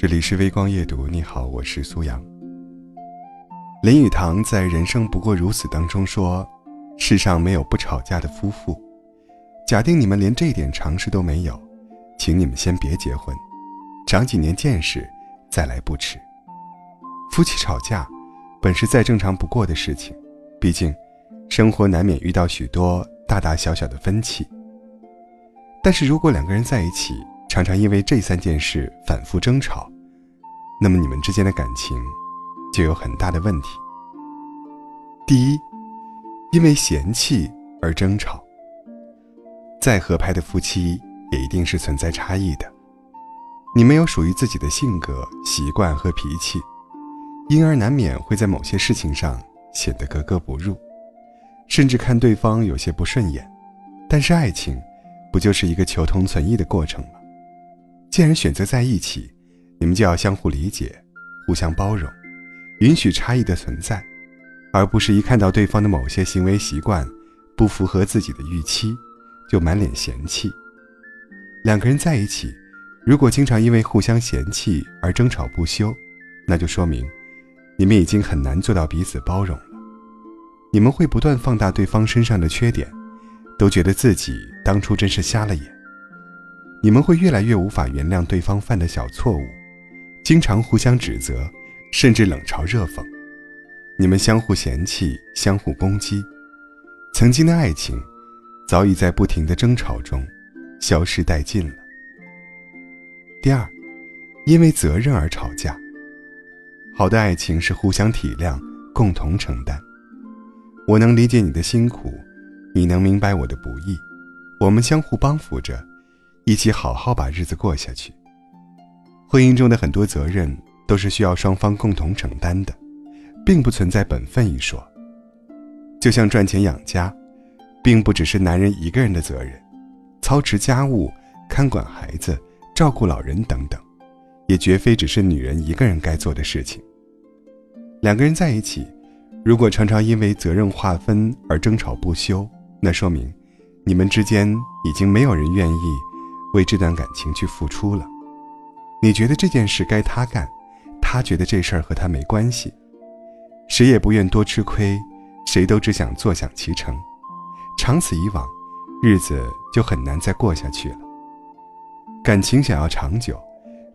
这里是微光夜读，你好，我是苏阳。林语堂在《人生不过如此》当中说：“世上没有不吵架的夫妇。假定你们连这点常识都没有，请你们先别结婚，长几年见识再来不迟。夫妻吵架本是再正常不过的事情，毕竟生活难免遇到许多大大小小的分歧。但是如果两个人在一起，常常因为这三件事反复争吵，那么你们之间的感情就有很大的问题。第一，因为嫌弃而争吵。再合拍的夫妻也一定是存在差异的，你们有属于自己的性格、习惯和脾气，因而难免会在某些事情上显得格格不入，甚至看对方有些不顺眼。但是爱情，不就是一个求同存异的过程吗？既然选择在一起，你们就要相互理解，互相包容，允许差异的存在，而不是一看到对方的某些行为习惯不符合自己的预期，就满脸嫌弃。两个人在一起，如果经常因为互相嫌弃而争吵不休，那就说明你们已经很难做到彼此包容了。你们会不断放大对方身上的缺点，都觉得自己当初真是瞎了眼。你们会越来越无法原谅对方犯的小错误，经常互相指责，甚至冷嘲热讽。你们相互嫌弃，相互攻击，曾经的爱情早已在不停的争吵中消失殆尽了。第二，因为责任而吵架。好的爱情是互相体谅，共同承担。我能理解你的辛苦，你能明白我的不易，我们相互帮扶着。一起好好把日子过下去。婚姻中的很多责任都是需要双方共同承担的，并不存在本分一说。就像赚钱养家，并不只是男人一个人的责任，操持家务、看管孩子、照顾老人等等，也绝非只是女人一个人该做的事情。两个人在一起，如果常常因为责任划分而争吵不休，那说明你们之间已经没有人愿意。为这段感情去付出了，你觉得这件事该他干，他觉得这事儿和他没关系，谁也不愿多吃亏，谁都只想坐享其成，长此以往，日子就很难再过下去了。感情想要长久，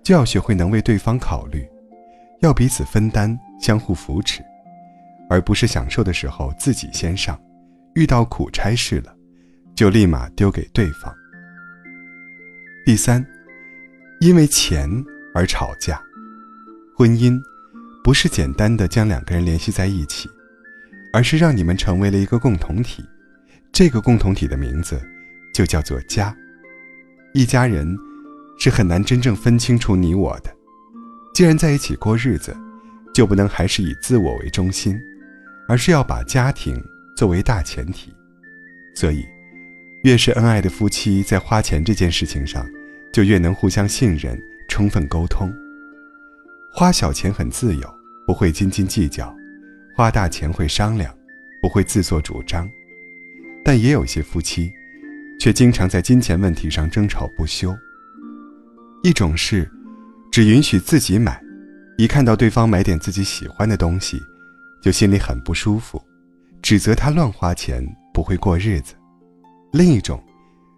就要学会能为对方考虑，要彼此分担，相互扶持，而不是享受的时候自己先上，遇到苦差事了，就立马丢给对方。第三，因为钱而吵架。婚姻不是简单的将两个人联系在一起，而是让你们成为了一个共同体。这个共同体的名字就叫做家。一家人是很难真正分清楚你我的。既然在一起过日子，就不能还是以自我为中心，而是要把家庭作为大前提。所以。越是恩爱的夫妻，在花钱这件事情上，就越能互相信任、充分沟通。花小钱很自由，不会斤斤计较；花大钱会商量，不会自作主张。但也有些夫妻，却经常在金钱问题上争吵不休。一种是，只允许自己买，一看到对方买点自己喜欢的东西，就心里很不舒服，指责他乱花钱，不会过日子。另一种，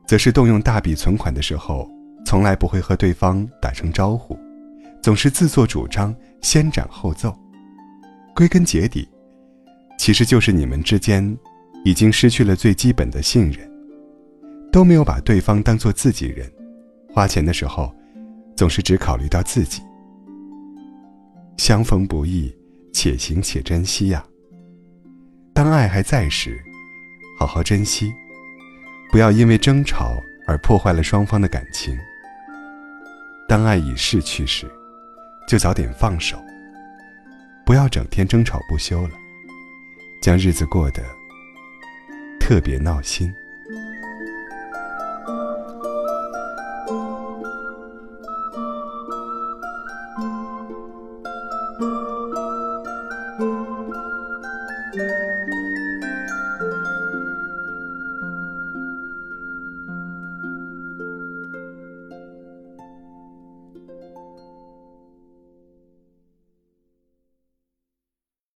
则是动用大笔存款的时候，从来不会和对方打声招呼，总是自作主张，先斩后奏。归根结底，其实就是你们之间已经失去了最基本的信任，都没有把对方当做自己人，花钱的时候，总是只考虑到自己。相逢不易，且行且珍惜呀。当爱还在时，好好珍惜。不要因为争吵而破坏了双方的感情。当爱已逝去时，就早点放手。不要整天争吵不休了，将日子过得特别闹心。